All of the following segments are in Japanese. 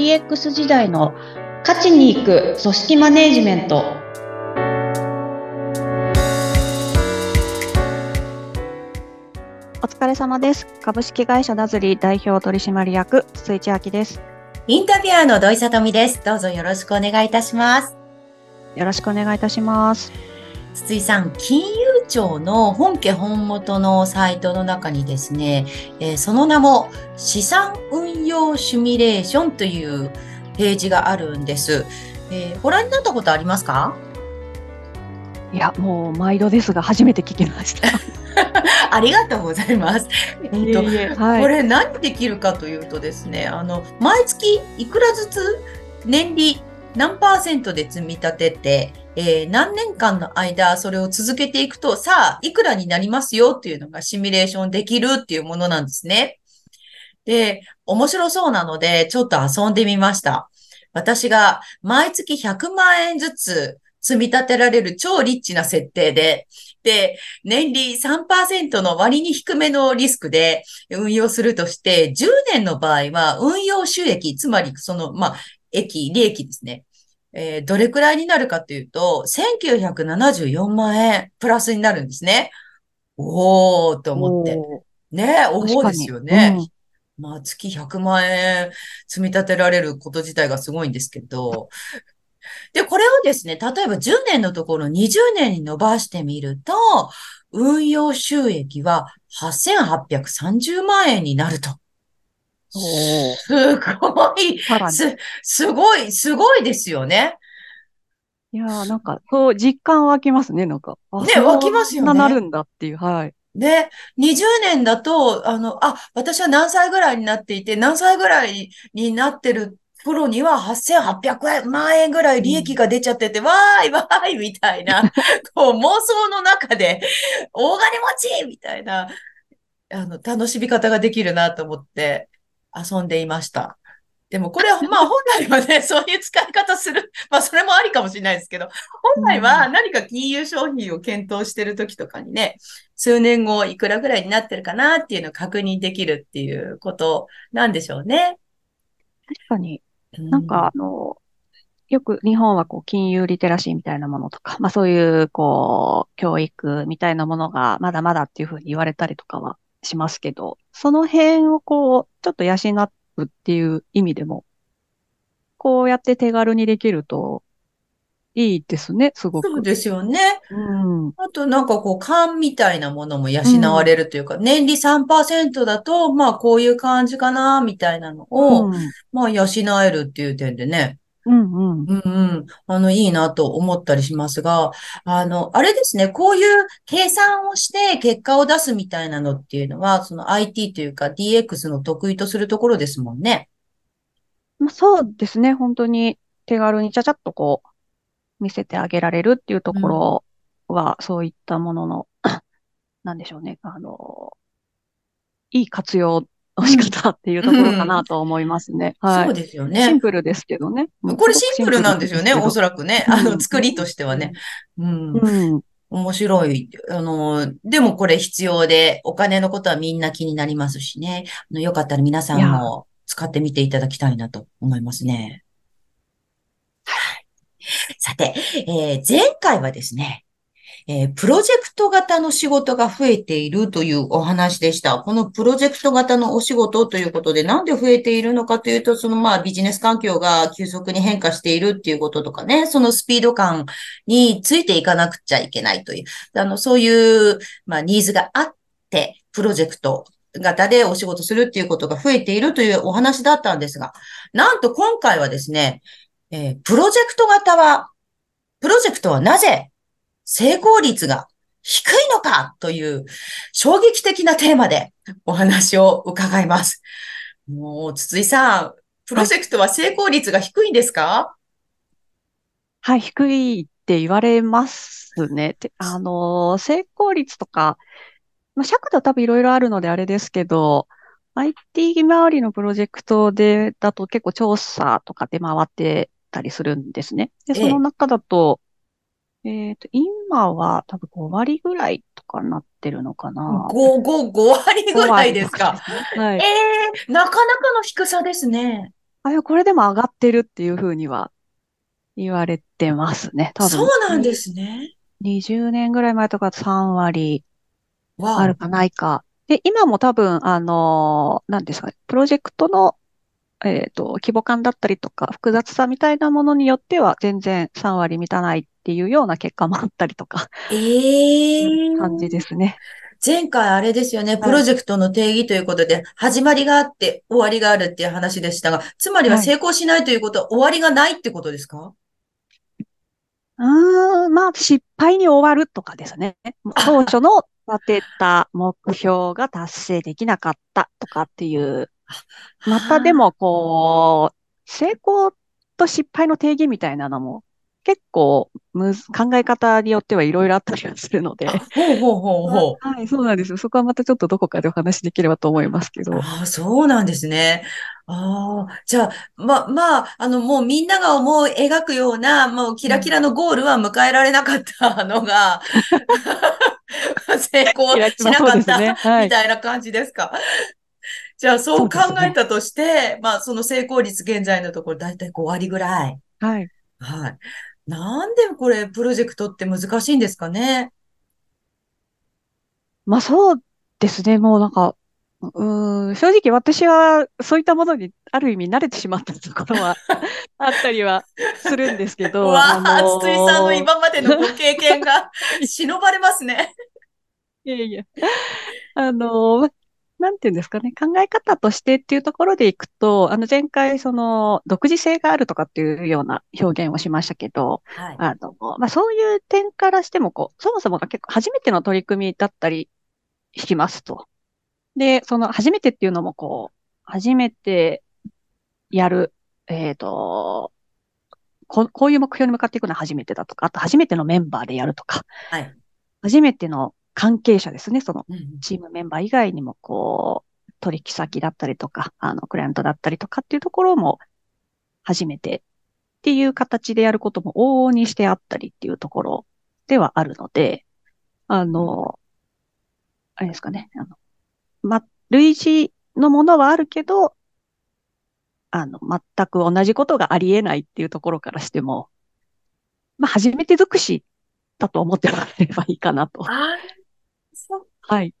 DX 時代の勝ちに行く組織マネジメント。お疲れ様です。株式会社ダズリ代表取締役筒井千明です。インタビュアーの土井さとみです。どうぞよろしくお願いいたします。よろしくお願いいたします。筒井さん、金融庁の本家本元のサイトの中にですね、えー、その名も資産運用シミュレーションというページがあるんです。えー、ご覧になったことありますか？いや、もう毎度ですが、初めて聞きました。ありがとうございます。えっと、はい、これ何できるかというとですね、あの、毎月いくらずつ年利何パーセントで積み立てて、えー、何年間の間それを続けていくと、さあ、いくらになりますよっていうのがシミュレーションできるっていうものなんですね。で、面白そうなので、ちょっと遊んでみました。私が毎月100万円ずつ積み立てられる超リッチな設定で、で、年利3%の割に低めのリスクで運用するとして、10年の場合は運用収益、つまりその、まあ、益、利益ですね。えー、どれくらいになるかというと、1974万円プラスになるんですね。おーと思って。ね思うですよね。うん、まあ、月100万円積み立てられること自体がすごいんですけど。で、これをですね、例えば10年のところ20年に伸ばしてみると、運用収益は8830万円になると。すごい、す、すごい、すごいですよね。いやー、なんか、そう、実感湧きますね、なんか。ね、湧きますよね。なるんだっていう、はい。で、20年だと、あの、あ、私は何歳ぐらいになっていて、何歳ぐらいになってる頃には8800万円ぐらい利益が出ちゃってて、わーいわーいみたいな、こう妄想の中で、大金持ちみたいな、あの、楽しみ方ができるなと思って、遊んでいました。でもこれは、まあ本来はね、そういう使い方する。まあそれもありかもしれないですけど、本来は何か金融商品を検討してる時とかにね、数年後いくらぐらいになってるかなっていうのを確認できるっていうことなんでしょうね。確かに。なんかあの、よく日本はこう金融リテラシーみたいなものとか、まあそういうこう教育みたいなものがまだまだっていうふうに言われたりとかはしますけど、その辺をこう、ちょっと養うっていう意味でも、こうやって手軽にできると、いいですね、すごく。そうですよね。うん。あとなんかこう、勘みたいなものも養われるというか、うん、年利3%だと、まあこういう感じかな、みたいなのを、うん、まあ養えるっていう点でね、うんうん。うんうん。あの、いいなと思ったりしますが、あの、あれですね、こういう計算をして結果を出すみたいなのっていうのは、その IT というか DX の得意とするところですもんね。まあ、そうですね。本当に手軽にちゃちゃっとこう、見せてあげられるっていうところは、うん、そういったものの、なんでしょうね。あの、いい活用の仕方っていうところかなと思いますね。うん、はい。そうですよね。シンプルですけどね。これシンプルなんですよね、おそらくね。あの、作りとしてはね。うん。うん、面白い。あの、でもこれ必要で、お金のことはみんな気になりますしね。あのよかったら皆さんも使ってみていただきたいなと思いますね。はい。さて、えー、前回はですね、えー、プロジェクト型の仕事が増えているというお話でした。このプロジェクト型のお仕事ということで、なんで増えているのかというと、そのまあビジネス環境が急速に変化しているっていうこととかね、そのスピード感についていかなくちゃいけないという、あの、そういう、まあニーズがあって、プロジェクト型でお仕事するっていうことが増えているというお話だったんですが、なんと今回はですね、えー、プロジェクト型は、プロジェクトはなぜ成功率が低いのかという衝撃的なテーマでお話を伺います。もう、筒井さん、プロジェクトは成功率が低いんですか？はい、低いって言われますね。あの、成功率とか、まあ、尺度多分いろいろあるのであれですけど、IT 周りのプロジェクトで、だと結構調査とかで回ってたりするんですね。で、その中だと、えっ、ー、と、今は多分5割ぐらいとかなってるのかな。5、5、5割ぐらいですか？すね、はい。ええー、なかなかの低さですね。あ、これでも上がってるっていうふうには言われてますね。多そう分。なんですね。20年ぐらい前とか3割あるかないか。で、今も多分、あの、何ですかね、プロジェクトの、えっ、ー、と、規模感だったりとか、複雑さみたいなものによっては、全然3割満たないっていうような結果もあったりとか。ええー、感じですね。前回あれですよね、プロジェクトの定義ということで、はい、始まりがあって終わりがあるっていう話でしたが、つまりは成功しないということは、はい、終わりがないってことですか？うん、まあ、失敗に終わるとかですね。当初の立てた目標が達成できなかったとかっていう。またでも、こう、成功と失敗の定義みたいなのも結構む考え方によってはいろいろあったりはするので。ほうほうほうほう。はい、そうなんですよ。そこはまたちょっとどこかでお話できればと思いますけど。ああ、そうなんですね。ああ、じゃあ、ま、まあ、あの、もうみんなが思う、描くような、もうキラキラのゴールは迎えられなかったのが、成功しなかった、ねはい、みたいな感じですか？じゃあ、そう考えたとして、ね、まあ、その成功率現在のところ、だいたい5割ぐらい。はい。はい。なんでこれ、プロジェクトって難しいんですかね？まあそうですね。もうなんか、うん、正直私はそういったものにある意味慣れてしまったところは あったりはするんですけど。わあ、のー、筒井さんの今までのご経験が 忍ばれますね。いやいや。あのー、なんていうんですかね、考え方としてっていうところでいくと、あの前回その独自性があるとかっていうような表現をしましたけど、はい、あの、まあ、そういう点からしてもこう、そもそもが結構初めての取り組みだったりしますと。で、その初めてっていうのもこう、初めてやる、えっ、ー、と、ここういう目標に向かっていくのは初めてだとか、あと初めてのメンバーでやるとか、はい、初めての関係者ですね。そのチームメンバー以外にも、こう、取引先だったりとか、あの、クライアントだったりとかっていうところも初めてっていう形でやることも往々にしてあったりっていうところではあるので、あの、あれですかね。あの、ま、類似のものはあるけど、あの、全く同じことがあり得ないっていうところからしても、まあ、初めて尽くしだと思ってもらえればいいかなと。あはい。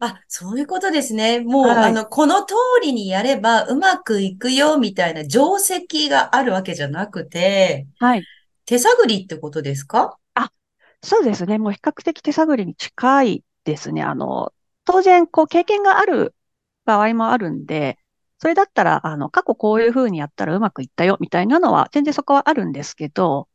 あ、そういうことですね。もう、はい、あの、この通りにやればうまくいくよ、みたいな定石があるわけじゃなくて、はい。手探りってことですか？あ、そうですね。もう比較的手探りに近いですね。あの、当然、こう、経験がある場合もあるんで、それだったら、あの、過去こういうふうにやったらうまくいったよ、みたいなのは、全然そこはあるんですけど、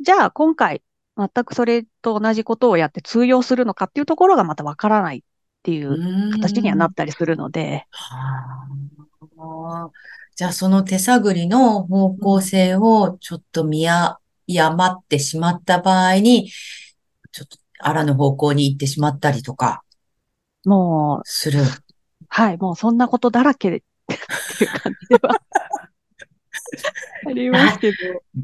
じゃあ、今回、全くそれと同じことをやって通用するのかっていうところがまたわからないっていう形にはなったりするので。はあ、じゃあその手探りの方向性をちょっと見誤ってしまった場合に、ちょっとあらぬ方向に行ってしまったりとか。もう、する。はい、もうそんなことだらけっていう感じではありますけど。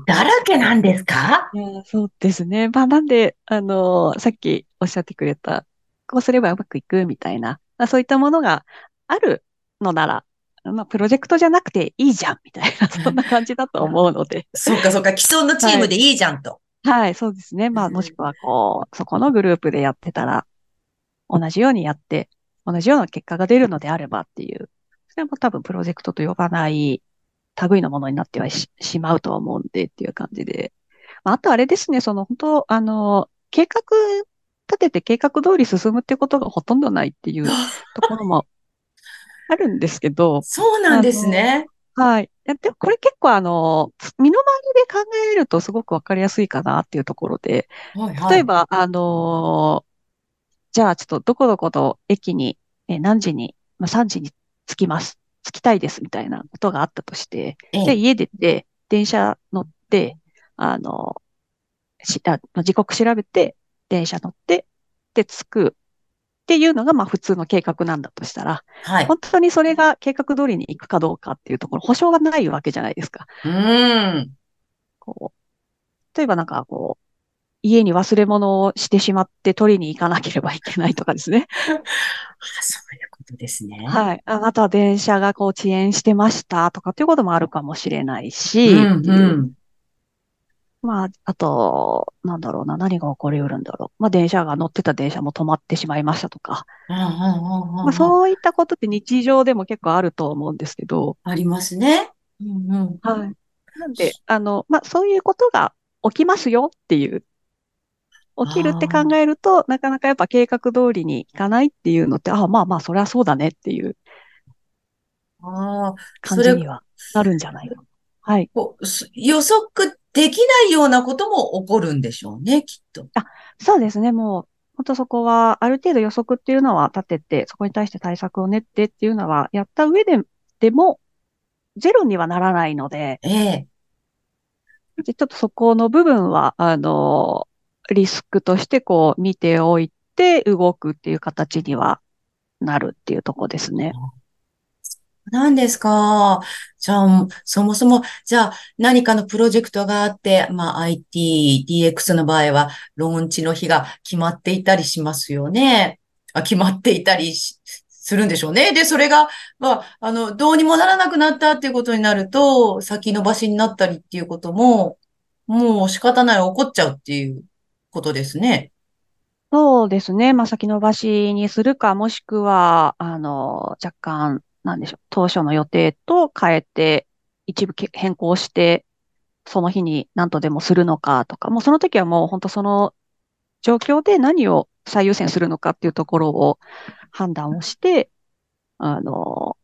だらけなんですか？そうですね。まあ、なんで、あの、さっきおっしゃってくれた、こうすればうまくいくみたいな、まあ、そういったものがあるのなら、まあ、プロジェクトじゃなくていいじゃん、みたいな、そんな感じだと思うので。そうか、そうか、既存のチームでいいじゃんと。はい、はい、そうですね。まあ、もしくは、こう、そこのグループでやってたら、同じようにやって、同じような結果が出るのであればっていう、それも多分プロジェクトと呼ばない類のものになってはしまうとは思うんでっていう感じで。あとあれですね、その本当、あの、計画立てて計画通り進むってことがほとんどないっていうところもあるんですけど。そうなんですね。はい。でこれ結構あの、身の回りで考えるとすごくわかりやすいかなっていうところで、はいはい、例えば、あのじゃあちょっとどこどこの駅に、え何時に、まあ、3時に着きます。着きたいですみたいなことがあったとして、で、家出て、電車乗って、あの、しあ時刻調べて、電車乗って、で、着くっていうのが、まあ普通の計画なんだとしたら、はい、本当にそれが計画通りに行くかどうかっていうところ、保証がないわけじゃないですか。うん。こう、例えばなんかこう、家に忘れ物をしてしまって取りに行かなければいけないとかですね。あそういうこことですね。はい。あとは電車がこう遅延してましたとかっていうこともあるかもしれないし、うんうん、まあ、あと、なんだろうな、何が起こりうるんだろう。まあ、電車が乗ってた電車も止まってしまいましたとか。まあ、そういったことって日常でも結構あると思うんですけど。ありますね。うんうん、はい。なんで、あの、まあ、そういうことが起きますよっていう起きるって考えると、なかなかやっぱ計画通りにいかないっていうのって、ああ、まあまあ、それはそうだねっていう感じにはなるんじゃないか。はい。予測できないようなことも起こるんでしょうね、きっと。あ、そうですね。もう、本当そこは、ある程度予測っていうのは立てて、そこに対して対策を練ってっていうのは、やった上で、でも、ゼロにはならないので、ええ。ちょっとそこの部分は、あの、リスクとしてこう見ておいて動くっていう形にはなるっていうとこですね。何ですか。じゃあ、そもそも、じゃあ、何かのプロジェクトがあって、まあ、IT、DX の場合は、ローンチの日が決まっていたりしますよね。あ決まっていたりするんでしょうね。で、それが、まあ、あの、どうにもならなくなったっていうことになると、先延ばしになったりっていうことも、もう仕方ない、起こっちゃうっていうことですね。そうですね。まあ、先延ばしにするか、もしくは、あの、若干、なんでしょう、当初の予定と変えて、一部変更して、その日に何とでもするのかとか、もうその時はもう本当その状況で何を最優先するのかっていうところを判断をして、あの、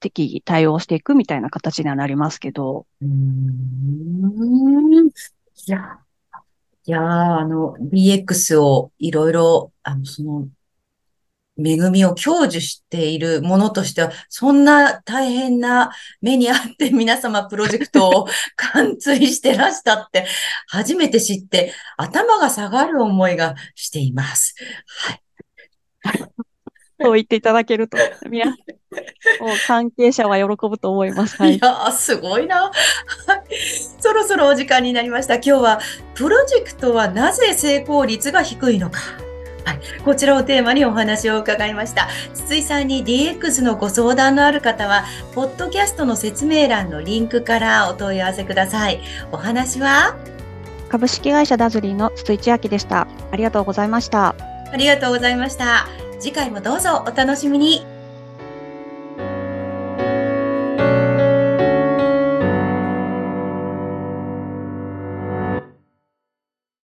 適宜対応していくみたいな形にはなりますけど。うん。いや、いやー、あの、DX をいろいろ、あの、その、恵みを享受しているものとしては、そんな大変な目にあって 皆様プロジェクトを 貫通してらしたって、初めて知って、頭が下がる思いがしています。はい。そう言っていただけると、皆もう関係者は喜ぶと思います。はい、いやすごいな。そろそろお時間になりました。今日は、プロジェクトはなぜ成功率が低いのか。はい、こちらをテーマにお話を伺いました。筒井さんに DX のご相談のある方は、ポッドキャストの説明欄のリンクからお問い合わせください。お話は？株式会社ダズリーの筒井千明でした。ありがとうございました。ありがとうございました。次回もどうぞお楽しみに。